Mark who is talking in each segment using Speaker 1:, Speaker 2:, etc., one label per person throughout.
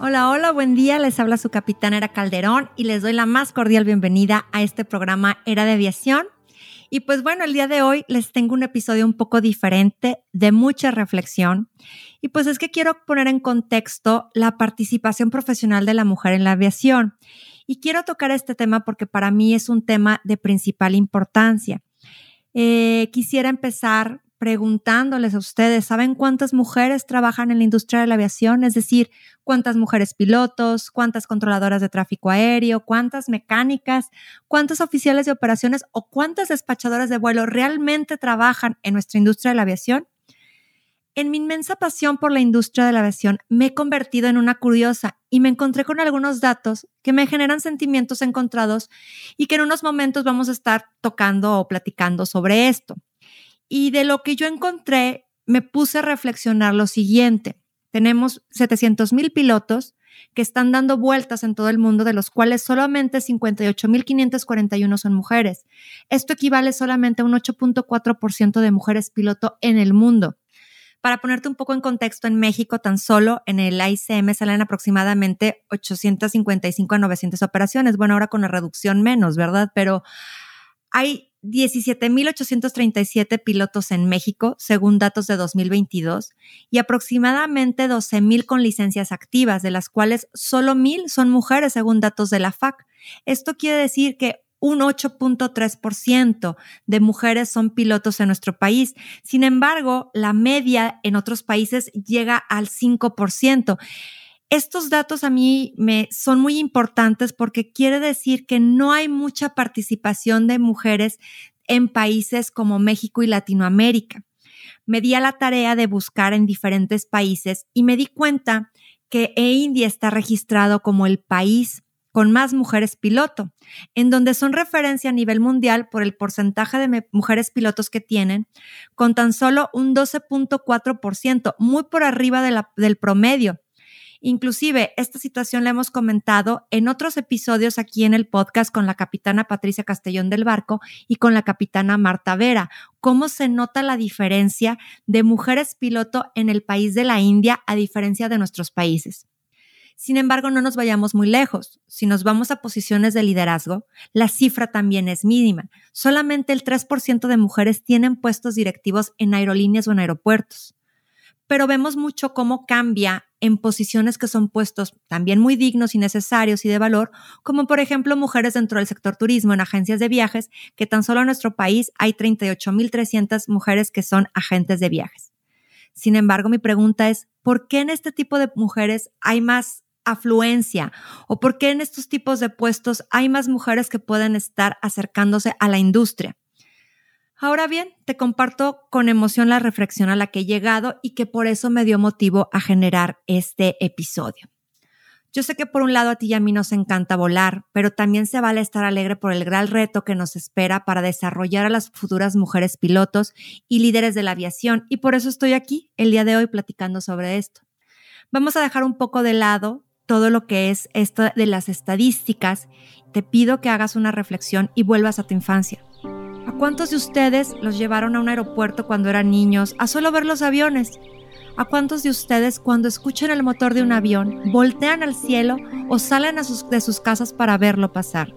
Speaker 1: Hola, hola, buen día. Les habla su capitán Era Calderón y les doy la más cordial bienvenida a este programa Era de Aviación. Y pues bueno, el día de hoy les tengo un episodio un poco diferente, de mucha reflexión. Y pues es que quiero poner en contexto la participación profesional de la mujer en la aviación. Y quiero tocar este tema porque para mí es un tema de principal importancia. Eh, quisiera empezar preguntándoles a ustedes, ¿saben cuántas mujeres trabajan en la industria de la aviación? Es decir, cuántas mujeres pilotos, cuántas controladoras de tráfico aéreo, cuántas mecánicas, cuántos oficiales de operaciones o cuántas despachadoras de vuelo realmente trabajan en nuestra industria de la aviación. En mi inmensa pasión por la industria de la aviación me he convertido en una curiosa y me encontré con algunos datos que me generan sentimientos encontrados y que en unos momentos vamos a estar tocando o platicando sobre esto. Y de lo que yo encontré, me puse a reflexionar lo siguiente. Tenemos 700 mil pilotos que están dando vueltas en todo el mundo, de los cuales solamente 58.541 son mujeres. Esto equivale solamente a un 8.4% de mujeres piloto en el mundo. Para ponerte un poco en contexto, en México tan solo en el ICM salen aproximadamente 855 a 900 operaciones. Bueno, ahora con la reducción menos, ¿verdad? Pero hay 17.837 pilotos en México, según datos de 2022, y aproximadamente 12.000 con licencias activas, de las cuales solo 1.000 son mujeres, según datos de la FAC. Esto quiere decir que un 8.3% de mujeres son pilotos en nuestro país. Sin embargo, la media en otros países llega al 5%. Estos datos a mí me son muy importantes porque quiere decir que no hay mucha participación de mujeres en países como México y Latinoamérica. Me di a la tarea de buscar en diferentes países y me di cuenta que India está registrado como el país con más mujeres piloto, en donde son referencia a nivel mundial por el porcentaje de mujeres pilotos que tienen, con tan solo un 12.4%, muy por arriba del promedio. Inclusive, esta situación la hemos comentado en otros episodios aquí en el podcast con la capitana Patricia Castellón del Barco y con la capitana Marta Vera, cómo se nota la diferencia de mujeres piloto en el país de la India a diferencia de nuestros países. Sin embargo, no nos vayamos muy lejos. Si nos vamos a posiciones de liderazgo, la cifra también es mínima. Solamente el 3% de mujeres tienen puestos directivos en aerolíneas o en aeropuertos pero vemos mucho cómo cambia en posiciones que son puestos también muy dignos y necesarios y de valor, como por ejemplo mujeres dentro del sector turismo en agencias de viajes, que tan solo en nuestro país hay 38.300 mujeres que son agentes de viajes. Sin embargo, mi pregunta es, ¿por qué en este tipo de mujeres hay más afluencia o por qué en estos tipos de puestos hay más mujeres que pueden estar acercándose a la industria? Ahora bien, te comparto con emoción la reflexión a la que he llegado y que por eso me dio motivo a generar este episodio. Yo sé que por un lado a ti y a mí nos encanta volar, pero también se vale estar alegre por el gran reto que nos espera para desarrollar a las futuras mujeres pilotos y líderes de la aviación y por eso estoy aquí el día de hoy platicando sobre esto. Vamos a dejar un poco de lado todo lo que es esto de las estadísticas. Te pido que hagas una reflexión y vuelvas a tu infancia. ¿A cuántos de ustedes los llevaron a un aeropuerto cuando eran niños a solo ver los aviones? ¿A cuántos de ustedes cuando escuchan el motor de un avión voltean al cielo o salen de sus casas para verlo pasar?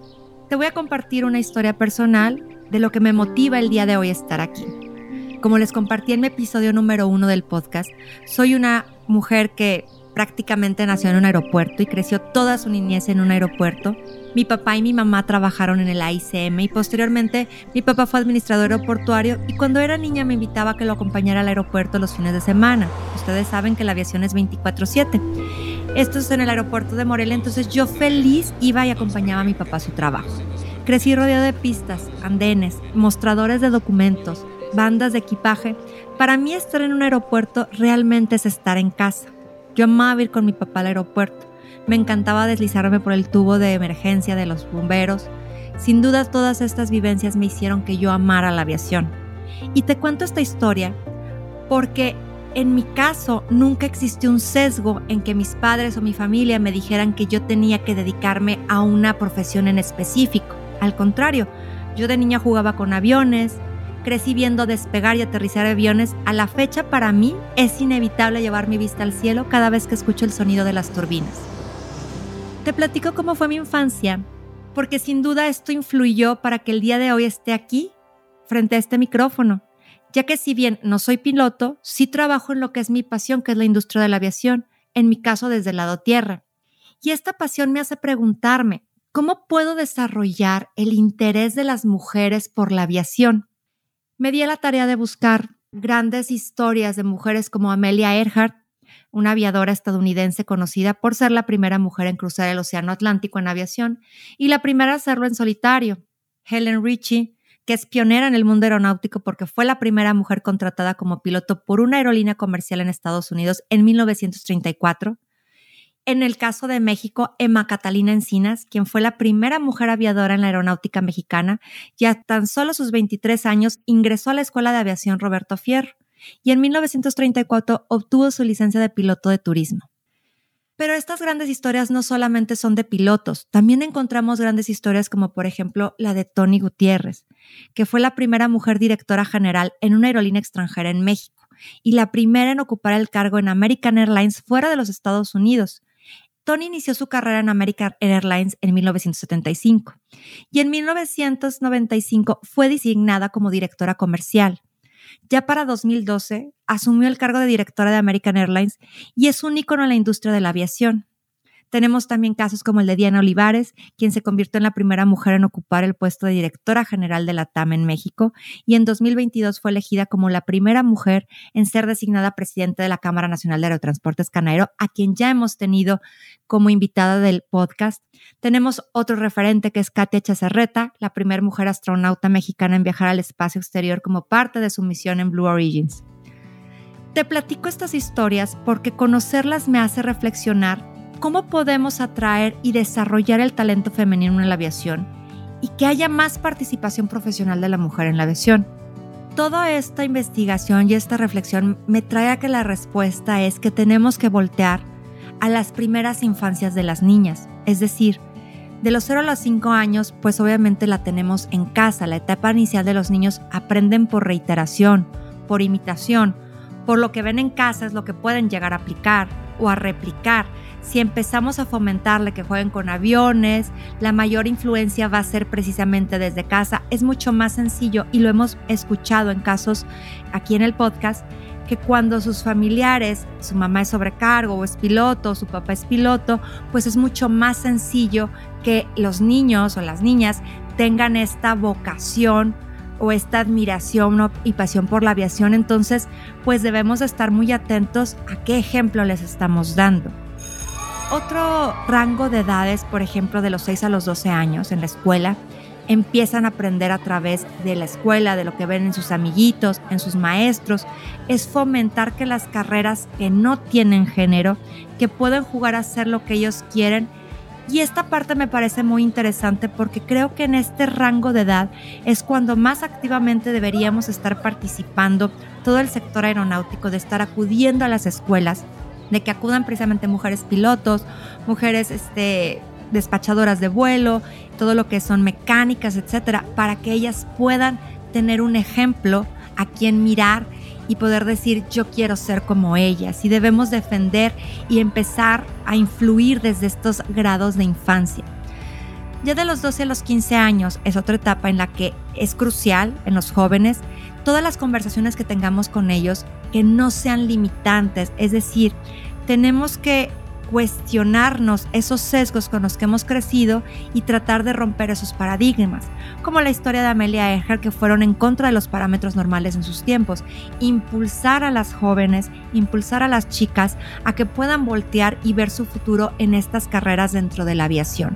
Speaker 1: Te voy a compartir una historia personal de lo que me motiva el día de hoy estar aquí. Como les compartí en mi episodio número uno del podcast, soy una mujer que prácticamente nació en un aeropuerto y creció toda su niñez en un aeropuerto. Mi papá y mi mamá trabajaron en el AICM y posteriormente mi papá fue administrador aeroportuario y cuando era niña me invitaba a que lo acompañara al aeropuerto los fines de semana. Ustedes saben que la aviación es 24/7. Esto es en el aeropuerto de Morelia, entonces yo feliz iba y acompañaba a mi papá a su trabajo. Crecí rodeado de pistas, andenes, mostradores de documentos, bandas de equipaje. Para mí estar en un aeropuerto realmente es estar en casa. Yo amaba ir con mi papá al aeropuerto. Me encantaba deslizarme por el tubo de emergencia de los bomberos. Sin duda todas estas vivencias me hicieron que yo amara la aviación. Y te cuento esta historia porque en mi caso nunca existió un sesgo en que mis padres o mi familia me dijeran que yo tenía que dedicarme a una profesión en específico. Al contrario, yo de niña jugaba con aviones, crecí viendo despegar y aterrizar aviones. A la fecha para mí es inevitable llevar mi vista al cielo cada vez que escucho el sonido de las turbinas. Te platico cómo fue mi infancia, porque sin duda esto influyó para que el día de hoy esté aquí, frente a este micrófono, ya que si bien no soy piloto, sí trabajo en lo que es mi pasión, que es la industria de la aviación, en mi caso desde el lado tierra. Y esta pasión me hace preguntarme, ¿cómo puedo desarrollar el interés de las mujeres por la aviación? Me di la tarea de buscar grandes historias de mujeres como Amelia Earhart, una aviadora estadounidense conocida por ser la primera mujer en cruzar el Océano Atlántico en aviación y la primera a hacerlo en solitario. Helen Ritchie, que es pionera en el mundo aeronáutico porque fue la primera mujer contratada como piloto por una aerolínea comercial en Estados Unidos en 1934. En el caso de México, Emma Catalina Encinas, quien fue la primera mujer aviadora en la aeronáutica mexicana, y a tan solo sus 23 años ingresó a la Escuela de Aviación Roberto Fierro y en 1934 obtuvo su licencia de piloto de turismo. Pero estas grandes historias no solamente son de pilotos, también encontramos grandes historias como por ejemplo la de Tony Gutiérrez, que fue la primera mujer directora general en una aerolínea extranjera en México y la primera en ocupar el cargo en American Airlines fuera de los Estados Unidos. Tony inició su carrera en American Airlines en 1975 y en 1995 fue designada como directora comercial. Ya para 2012 asumió el cargo de directora de American Airlines y es un ícono en la industria de la aviación. Tenemos también casos como el de Diana Olivares, quien se convirtió en la primera mujer en ocupar el puesto de directora general de la TAM en México y en 2022 fue elegida como la primera mujer en ser designada presidenta de la Cámara Nacional de Aerotransportes Canaero, a quien ya hemos tenido como invitada del podcast. Tenemos otro referente que es Katia Chazarreta, la primera mujer astronauta mexicana en viajar al espacio exterior como parte de su misión en Blue Origins. Te platico estas historias porque conocerlas me hace reflexionar cómo podemos atraer y desarrollar el talento femenino en la aviación y que haya más participación profesional de la mujer en la aviación. Toda esta investigación y esta reflexión me trae a que la respuesta es que tenemos que voltear a las primeras infancias de las niñas, es decir, de los 0 a los 5 años, pues obviamente la tenemos en casa. La etapa inicial de los niños aprenden por reiteración, por imitación, por lo que ven en casa es lo que pueden llegar a aplicar o a replicar si empezamos a fomentarle que jueguen con aviones, la mayor influencia va a ser precisamente desde casa. Es mucho más sencillo y lo hemos escuchado en casos aquí en el podcast que cuando sus familiares, su mamá es sobrecargo o es piloto, su papá es piloto, pues es mucho más sencillo que los niños o las niñas tengan esta vocación o esta admiración y pasión por la aviación. Entonces, pues debemos estar muy atentos a qué ejemplo les estamos dando. Otro rango de edades, por ejemplo, de los 6 a los 12 años en la escuela, empiezan a aprender a través de la escuela, de lo que ven en sus amiguitos, en sus maestros, es fomentar que las carreras que no tienen género, que pueden jugar a hacer lo que ellos quieren. Y esta parte me parece muy interesante porque creo que en este rango de edad es cuando más activamente deberíamos estar participando todo el sector aeronáutico, de estar acudiendo a las escuelas de que acudan precisamente mujeres pilotos, mujeres este, despachadoras de vuelo, todo lo que son mecánicas, etcétera, para que ellas puedan tener un ejemplo a quien mirar y poder decir yo quiero ser como ellas y debemos defender y empezar a influir desde estos grados de infancia. Ya de los 12 a los 15 años es otra etapa en la que es crucial en los jóvenes todas las conversaciones que tengamos con ellos que no sean limitantes, es decir, tenemos que cuestionarnos esos sesgos con los que hemos crecido y tratar de romper esos paradigmas, como la historia de Amelia Earhart que fueron en contra de los parámetros normales en sus tiempos, impulsar a las jóvenes, impulsar a las chicas a que puedan voltear y ver su futuro en estas carreras dentro de la aviación.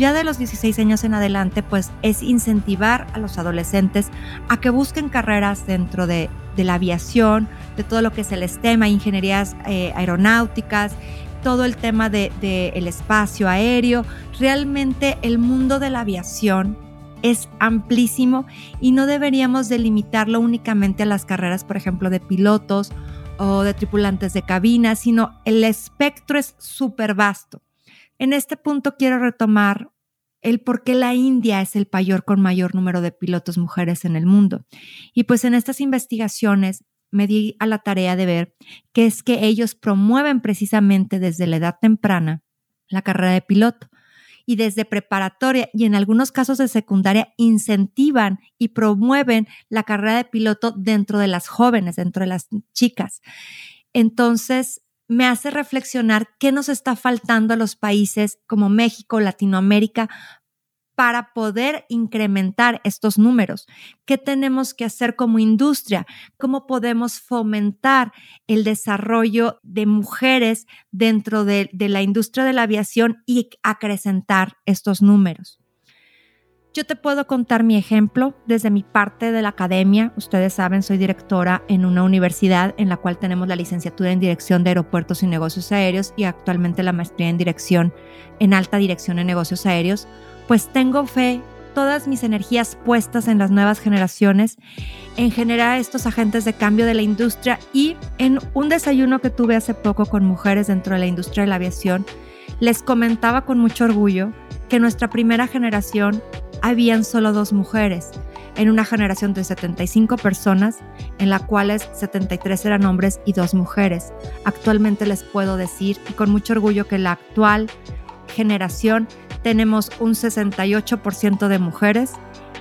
Speaker 1: Ya de los 16 años en adelante, pues es incentivar a los adolescentes a que busquen carreras dentro de, la aviación, de todo lo que es el STEM, ingenierías eh, aeronáuticas, todo el tema del de, el espacio aéreo. Realmente el mundo de la aviación es amplísimo y no deberíamos delimitarlo únicamente a las carreras, por ejemplo, de pilotos o de tripulantes de cabina, sino el espectro es súper vasto. En este punto quiero retomar el por qué la India es el país con mayor número de pilotos mujeres en el mundo. Y pues en estas investigaciones me di a la tarea de ver que es que ellos promueven precisamente desde la edad temprana la carrera de piloto y desde preparatoria y en algunos casos de secundaria incentivan y promueven la carrera de piloto dentro de las jóvenes, dentro de las chicas. Entonces, me hace reflexionar qué nos está faltando a los países como México, Latinoamérica, para poder incrementar estos números? ¿Qué tenemos que hacer como industria? ¿Cómo podemos fomentar el desarrollo de mujeres dentro de, la industria de la aviación y acrecentar estos números? Yo te puedo contar mi ejemplo desde mi parte de la academia. Ustedes saben, soy directora en una universidad en la cual tenemos la licenciatura en Dirección de Aeropuertos y Negocios Aéreos y actualmente la maestría en Dirección en Alta Dirección en Negocios Aéreos pues tengo fe, todas mis energías puestas en las nuevas generaciones, en generar estos agentes de cambio de la industria y en un desayuno que tuve hace poco con mujeres dentro de la industria de la aviación, les comentaba con mucho orgullo que nuestra primera generación habían solo dos mujeres, en una generación de 75 personas, en la cuales 73 eran hombres y dos mujeres. Actualmente les puedo decir, y con mucho orgullo, que la actual generación tenemos un 68% de mujeres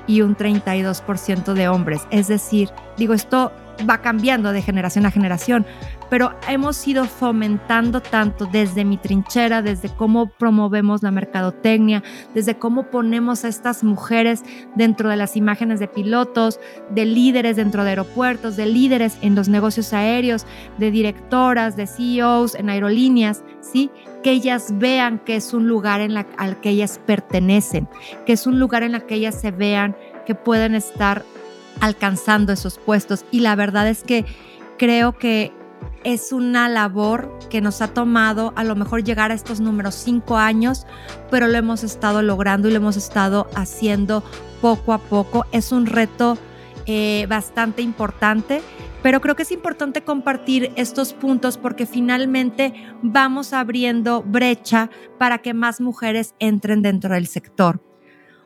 Speaker 1: y un 32% de hombres. Es decir, digo, esto va cambiando de generación a generación, pero hemos ido fomentando tanto desde mi trinchera, desde cómo promovemos la mercadotecnia, desde cómo ponemos a estas mujeres dentro de las imágenes de pilotos, de líderes dentro de aeropuertos, de líderes en los negocios aéreos, de directoras, de CEOs en aerolíneas, ¿sí? Que ellas vean que es un lugar al que ellas pertenecen, que es un lugar en el que ellas se vean que pueden estar alcanzando esos puestos. Y la verdad es que creo que es una labor que nos ha tomado a lo mejor llegar a estos números cinco años, pero lo hemos estado logrando y lo hemos estado haciendo poco a poco. Es un reto eh, bastante importante, pero creo que es importante compartir estos puntos porque finalmente vamos abriendo brecha para que más mujeres entren dentro del sector.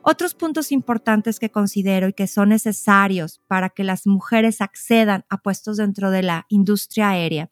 Speaker 1: Otros puntos importantes que considero y que son necesarios para que las mujeres accedan a puestos dentro de la industria aérea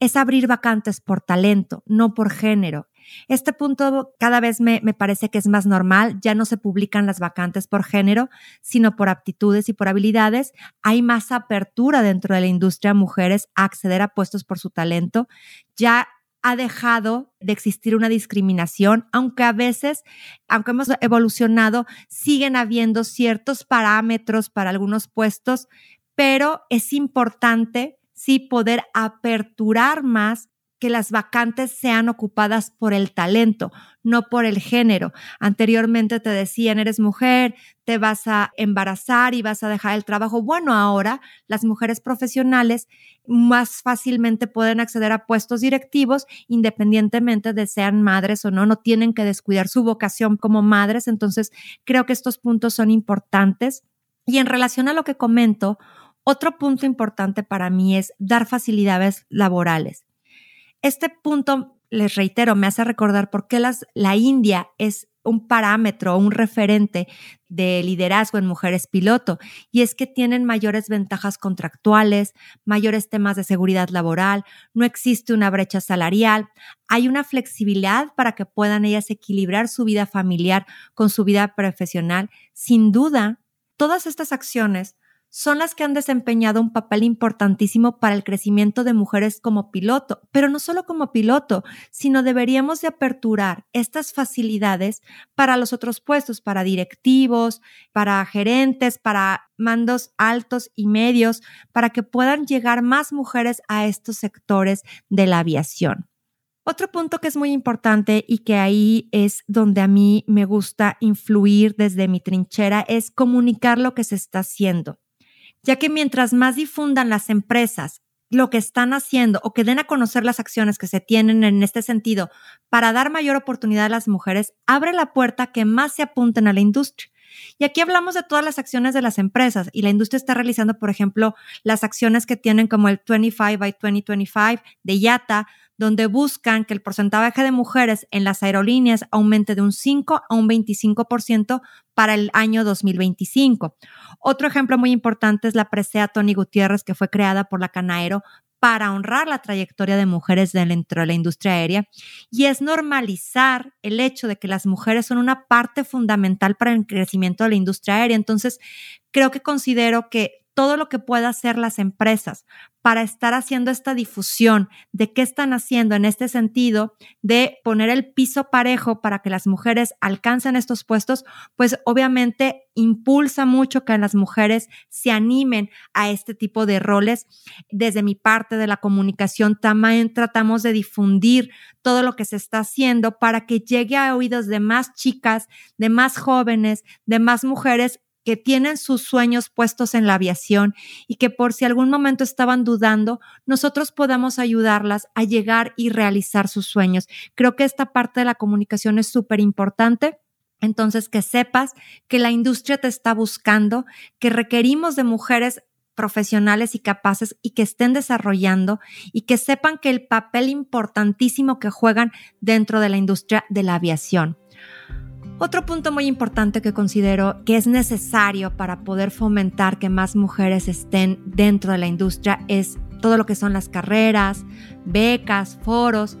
Speaker 1: es abrir vacantes por talento, no por género. Este punto cada vez me, me, parece que es más normal, ya no se publican las vacantes por género, sino por aptitudes y por habilidades. Hay más apertura dentro de la industria a mujeres a acceder a puestos por su talento. Ya ha dejado de existir una discriminación, aunque a veces, aunque hemos evolucionado, siguen habiendo ciertos parámetros para algunos puestos, pero es importante sí poder aperturar más que las vacantes sean ocupadas por el talento, no por el género. Anteriormente te decían, eres mujer, te vas a embarazar y vas a dejar el trabajo. Bueno, ahora las mujeres profesionales más fácilmente pueden acceder a puestos directivos independientemente de sean madres o no, no tienen que descuidar su vocación como madres. Entonces, creo que estos puntos son importantes. Y en relación a lo que comento, otro punto importante para mí es dar facilidades laborales. Este punto, les reitero, me hace recordar por qué las, la India es un parámetro, un referente de liderazgo en mujeres piloto, y es que tienen mayores ventajas contractuales, mayores temas de seguridad laboral, no existe una brecha salarial, hay una flexibilidad para que puedan ellas equilibrar su vida familiar con su vida profesional. Sin duda, todas estas acciones son las que han desempeñado un papel importantísimo para el crecimiento de mujeres como piloto, pero no solo como piloto, sino deberíamos de aperturar estas facilidades para los otros puestos, para directivos, para gerentes, para mandos altos y medios, para que puedan llegar más mujeres a estos sectores de la aviación. Otro punto que es muy importante y que ahí es donde a mí me gusta influir desde mi trinchera es comunicar lo que se está haciendo, ya que mientras más difundan las empresas lo que están haciendo o que den a conocer las acciones que se tienen en este sentido para dar mayor oportunidad a las mujeres, abre la puerta que más se apunten a la industria. Y aquí hablamos de todas las acciones de las empresas y la industria está realizando, por ejemplo, las acciones que tienen como el 25 by 2025 de IATA, donde buscan que el porcentaje de mujeres en las aerolíneas aumente de un 5 a un 25% para el año 2025. Otro ejemplo muy importante es la presea Tony Gutiérrez, que fue creada por la Canaero para honrar la trayectoria de mujeres dentro de la industria aérea y es normalizar el hecho de que las mujeres son una parte fundamental para el crecimiento de la industria aérea. Entonces, creo que considero que todo lo que pueda hacer las empresas para estar haciendo esta difusión de qué están haciendo en este sentido de poner el piso parejo para que las mujeres alcancen estos puestos, pues obviamente impulsa mucho que las mujeres se animen a este tipo de roles. Desde mi parte de la comunicación también tratamos de difundir todo lo que se está haciendo para que llegue a oídos de más chicas, de más jóvenes, de más mujeres que tienen sus sueños puestos en la aviación y que por si algún momento estaban dudando, nosotros podamos ayudarlas a llegar y realizar sus sueños. Creo que esta parte de la comunicación es súper importante. Entonces, que sepas que la industria te está buscando, que requerimos de mujeres profesionales y capaces y que estén desarrollando y que sepan que el papel importantísimo que juegan dentro de la industria de la aviación. Otro punto muy importante que considero que es necesario para poder fomentar que más mujeres estén dentro de la industria es todo lo que son las carreras, becas, foros,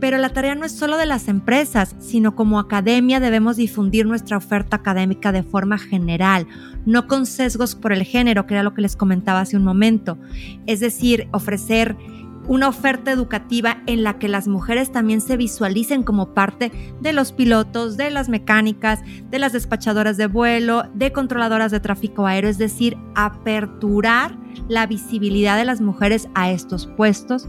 Speaker 1: pero la tarea no es solo de las empresas, sino como academia debemos difundir nuestra oferta académica de forma general, no con sesgos por el género, que era lo que les comentaba hace un momento. Es decir, ofrecer una oferta educativa en la que las mujeres también se visualicen como parte de los pilotos, de las mecánicas, de las despachadoras de vuelo, de controladoras de tráfico aéreo, es decir, aperturar la visibilidad de las mujeres a estos puestos.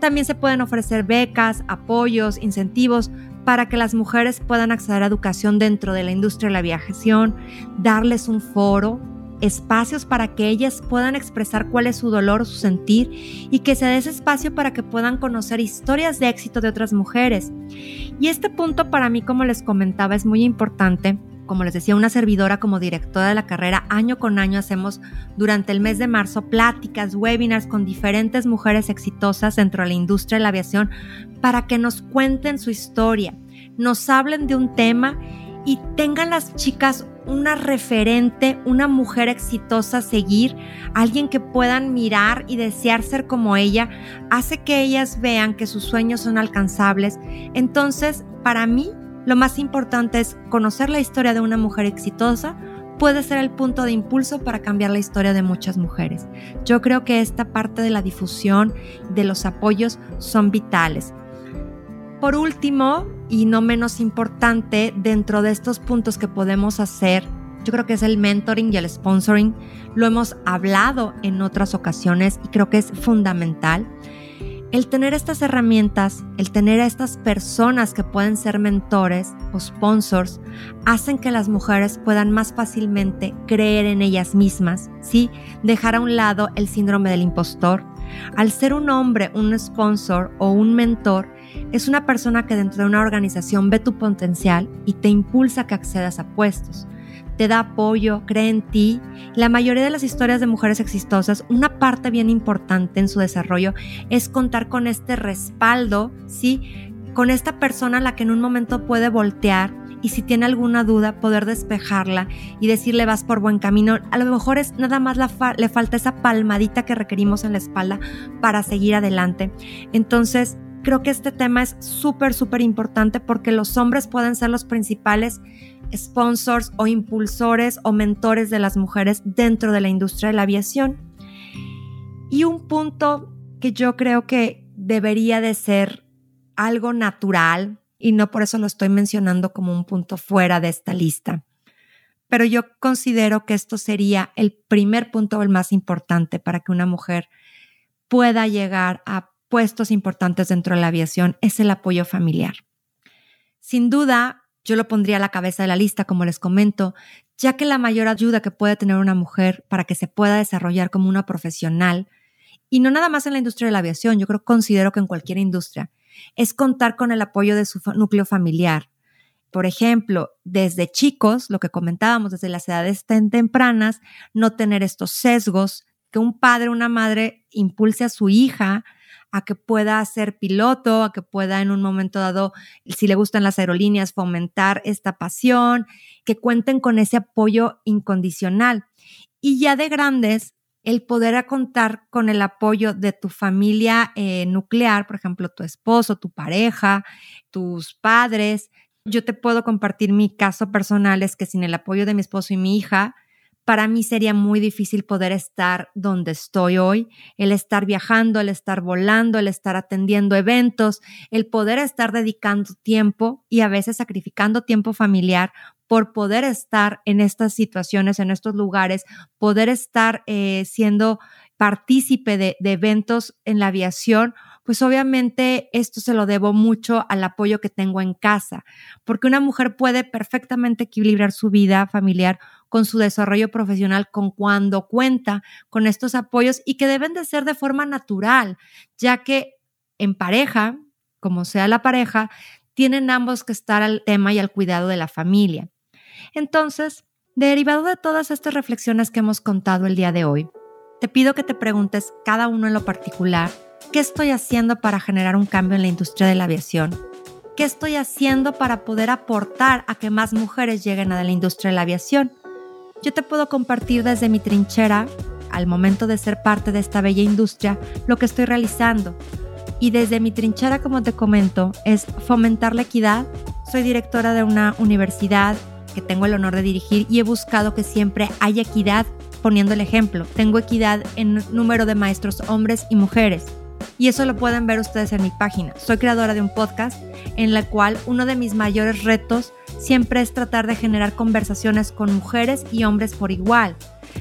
Speaker 1: También se pueden ofrecer becas, apoyos, incentivos para que las mujeres puedan acceder a educación dentro de la industria de la aviación, darles un foro espacios para que ellas puedan expresar cuál es su dolor su sentir y que se dé ese espacio para que puedan conocer historias de éxito de otras mujeres. Y este punto para mí, como les comentaba, es muy importante. Como les decía, una servidora como directora de la carrera, año con año hacemos durante el mes de marzo pláticas, webinars con diferentes mujeres exitosas dentro de la industria de la aviación para que nos cuenten su historia, nos hablen de un tema y tengan las chicas una referente, una mujer exitosa a seguir, alguien que puedan mirar y desear ser como ella, hace que ellas vean que sus sueños son alcanzables. Entonces, para mí, lo más importante es conocer la historia de una mujer exitosa, puede ser el punto de impulso para cambiar la historia de muchas mujeres. Yo creo que esta parte de la difusión, de los apoyos, son vitales. Por último, y no menos importante, dentro de estos puntos que podemos hacer, yo creo que es el mentoring y el sponsoring. Lo hemos hablado en otras ocasiones y creo que es fundamental. El tener estas herramientas, el tener a estas personas que pueden ser mentores o sponsors, hacen que las mujeres puedan más fácilmente creer en ellas mismas, ¿sí? Dejar a un lado el síndrome del impostor. Al ser un hombre, un sponsor o un mentor, es una persona que dentro de una organización ve tu potencial y te impulsa a que accedas a puestos. Te da apoyo, cree en ti. La mayoría de las historias de mujeres exitosas, una parte bien importante en su desarrollo es contar con este respaldo, ¿sí? Con esta persona la que en un momento puede voltear y si tiene alguna duda poder despejarla y decirle vas por buen camino. A lo mejor es nada más le falta esa palmadita que requerimos en la espalda para seguir adelante. Entonces, Creo que este tema es súper, súper importante porque los hombres pueden ser los principales sponsors o impulsores o mentores de las mujeres dentro de la industria de la aviación. Y un punto que yo creo que debería de ser algo natural, y no por eso lo estoy mencionando como un punto fuera de esta lista, pero yo considero que esto sería el primer punto el más importante para que una mujer pueda llegar a puestos importantes dentro de la aviación es el apoyo familiar. Sin duda, yo lo pondría a la cabeza de la lista, como les comento, ya que la mayor ayuda que puede tener una mujer para que se pueda desarrollar como una profesional, y no nada más en la industria de la aviación, yo creo considero que en cualquier industria, es contar con el apoyo de su núcleo familiar. Por ejemplo, desde chicos, lo que comentábamos, desde las edades tan tempranas, no tener estos sesgos, que un padre, una madre impulse a su hija a que pueda ser piloto, a que pueda en un momento dado, si le gustan las aerolíneas, fomentar esta pasión, que cuenten con ese apoyo incondicional. Y ya de grandes, el poder contar con el apoyo de tu familia eh, nuclear, por ejemplo, tu esposo, tu pareja, tus padres. Yo te puedo compartir mi caso personal, es que sin el apoyo de mi esposo y mi hija, para mí sería muy difícil poder estar donde estoy hoy, el estar viajando, el estar volando, el estar atendiendo eventos, el poder estar dedicando tiempo y a veces sacrificando tiempo familiar por poder estar en estas situaciones, en estos lugares, poder estar eh, siendo partícipe de, de eventos en la aviación pues obviamente esto se lo debo mucho al apoyo que tengo en casa, porque una mujer puede perfectamente equilibrar su vida familiar con su desarrollo profesional, con cuando cuenta con estos apoyos y que deben de ser de forma natural, ya que en pareja, como sea la pareja, tienen ambos que estar al tema y al cuidado de la familia. Entonces, derivado de todas estas reflexiones que hemos contado el día de hoy, te pido que te preguntes cada uno en lo particular, ¿qué estoy haciendo para generar un cambio en la industria de la aviación? ¿Qué estoy haciendo para poder aportar a que más mujeres lleguen a la industria de la aviación? Yo te puedo compartir desde mi trinchera, al momento de ser parte de esta bella industria, lo que estoy realizando. Y desde mi trinchera, como te comento, es fomentar la equidad. Soy directora de una universidad que tengo el honor de dirigir y he buscado que siempre haya equidad poniendo el ejemplo. Tengo equidad en número de maestros hombres y mujeres. Y eso lo pueden ver ustedes en mi página. Soy creadora de un podcast en la cual uno de mis mayores retos siempre es tratar de generar conversaciones con mujeres y hombres por igual.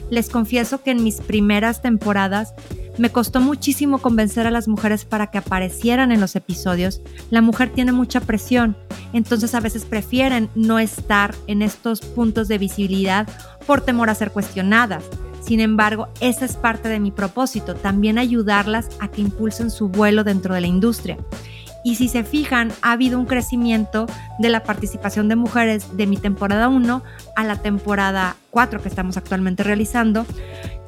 Speaker 1: Les confieso que en mis primeras temporadas me costó muchísimo convencer a las mujeres para que aparecieran en los episodios. La mujer tiene mucha presión, entonces a veces prefieren no estar en estos puntos de visibilidad por temor a ser cuestionadas. Sin embargo, esa es parte de mi propósito, también ayudarlas a que impulsen su vuelo dentro de la industria. Y si se fijan, ha habido un crecimiento de la participación de mujeres de mi temporada 1 a la temporada 4 que estamos actualmente realizando,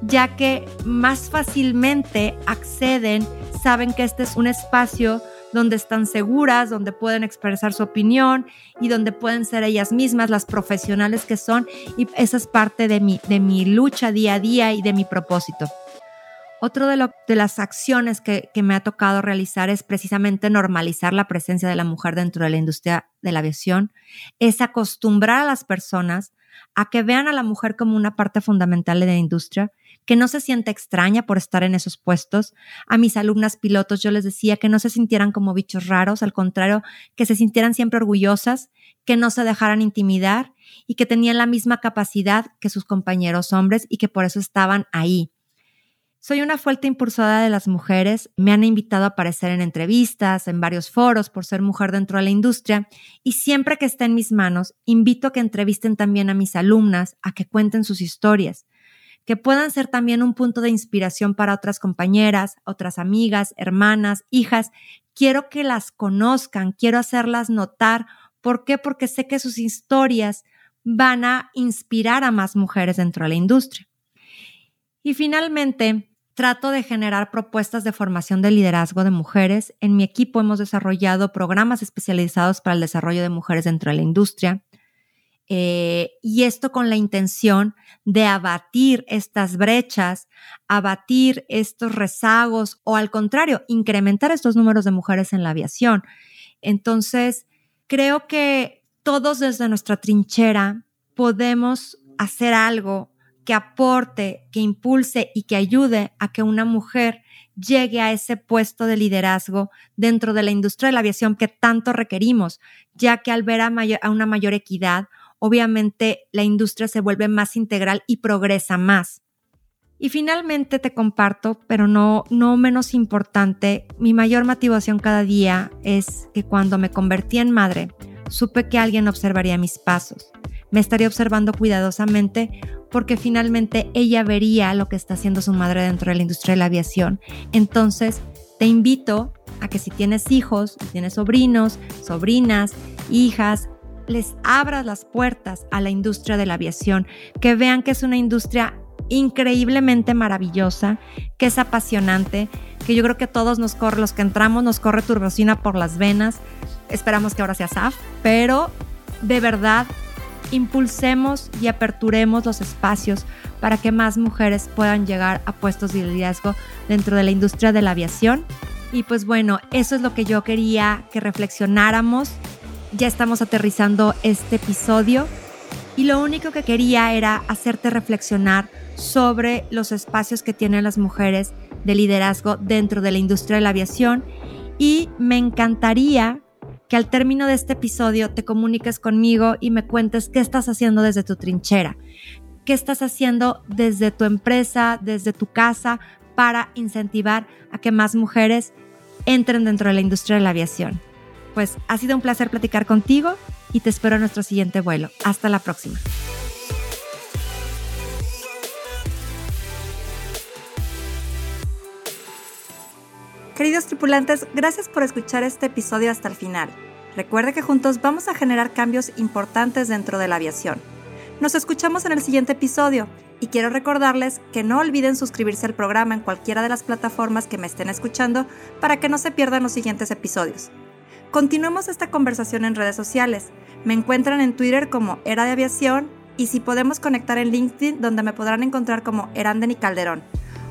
Speaker 1: ya que más fácilmente acceden, saben que este es un espacio donde están seguras, donde pueden expresar su opinión y donde pueden ser ellas mismas, las profesionales que son. Y esa es parte de mi, de mi lucha día a día y de mi propósito. Otro de, de las acciones que, que, me ha tocado realizar es precisamente normalizar la presencia de la mujer dentro de la industria de la aviación, es acostumbrar a las personas a que vean a la mujer como una parte fundamental de la industria, que no se sienta extraña por estar en esos puestos. A mis alumnas pilotos yo les decía que no se sintieran como bichos raros, al contrario, que se sintieran siempre orgullosas, que no se dejaran intimidar y que tenían la misma capacidad que sus compañeros hombres y que por eso estaban ahí. Soy una fuerte impulsora de las mujeres, me han invitado a aparecer en entrevistas, en varios foros por ser mujer dentro de la industria. Y siempre que esté en mis manos, invito a que entrevisten también a mis alumnas, a que cuenten sus historias, que puedan ser también un punto de inspiración para otras compañeras, otras amigas, hermanas, hijas. Quiero que las conozcan, quiero hacerlas notar. ¿Por qué? Porque sé que sus historias van a inspirar a más mujeres dentro de la industria. Y finalmente, Trato de generar propuestas de formación de liderazgo de mujeres. En mi equipo hemos desarrollado programas especializados para el desarrollo de mujeres dentro de la industria. Eh, y esto con la intención de abatir estas brechas, abatir estos rezagos o al contrario, incrementar estos números de mujeres en la aviación. Entonces, creo que todos desde nuestra trinchera podemos hacer algo que aporte, que impulse y que ayude a que una mujer llegue a ese puesto de liderazgo dentro de la industria de la aviación que tanto requerimos, ya que al ver a, a, una mayor equidad, obviamente la industria se vuelve más integral y progresa más. Y finalmente te comparto, pero no, no menos importante, mi mayor motivación cada día es que cuando me convertí en madre, supe que alguien observaría mis pasos. Me estaría observando cuidadosamente porque finalmente ella vería lo que está haciendo su madre dentro de la industria de la aviación. Entonces, te invito a que si tienes hijos, si tienes sobrinos, sobrinas, hijas, les abras las puertas a la industria de la aviación, que vean que es una industria increíblemente maravillosa, que es apasionante, que yo creo que todos nos corre, los que entramos nos corre turbocina por las venas. Esperamos que ahora sea SAF, pero de verdad impulsemos y aperturemos los espacios para que más mujeres puedan llegar a puestos de liderazgo dentro de la industria de la aviación. Y pues bueno, eso es lo que yo quería que reflexionáramos. Ya estamos aterrizando este episodio y lo único que quería era hacerte reflexionar sobre los espacios que tienen las mujeres de liderazgo dentro de la industria de la aviación y me encantaría que al término de este episodio te comuniques conmigo y me cuentes qué estás haciendo desde tu trinchera, qué estás haciendo desde tu empresa, desde tu casa para incentivar a que más mujeres entren dentro de la industria de la aviación. Pues ha sido un placer platicar contigo y te espero en nuestro siguiente vuelo. Hasta la próxima. Queridos tripulantes, gracias por escuchar este episodio hasta el final. Recuerde que juntos vamos a generar cambios importantes dentro de la aviación. Nos escuchamos en el siguiente episodio y quiero recordarles que no olviden suscribirse al programa en cualquiera de las plataformas que me estén escuchando para que no se pierdan los siguientes episodios. Continuemos esta conversación en redes sociales. Me encuentran en Twitter como Era de Aviación y si podemos conectar en LinkedIn donde me podrán encontrar como Eranden y Calderón.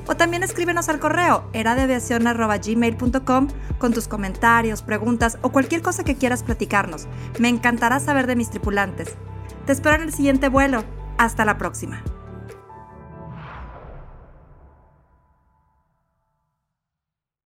Speaker 1: O también escríbenos al correo eradeaviacion.gmail.com con tus comentarios, preguntas o cualquier cosa que quieras platicarnos. Me encantará saber de mis tripulantes. Te espero en el siguiente vuelo. Hasta la próxima.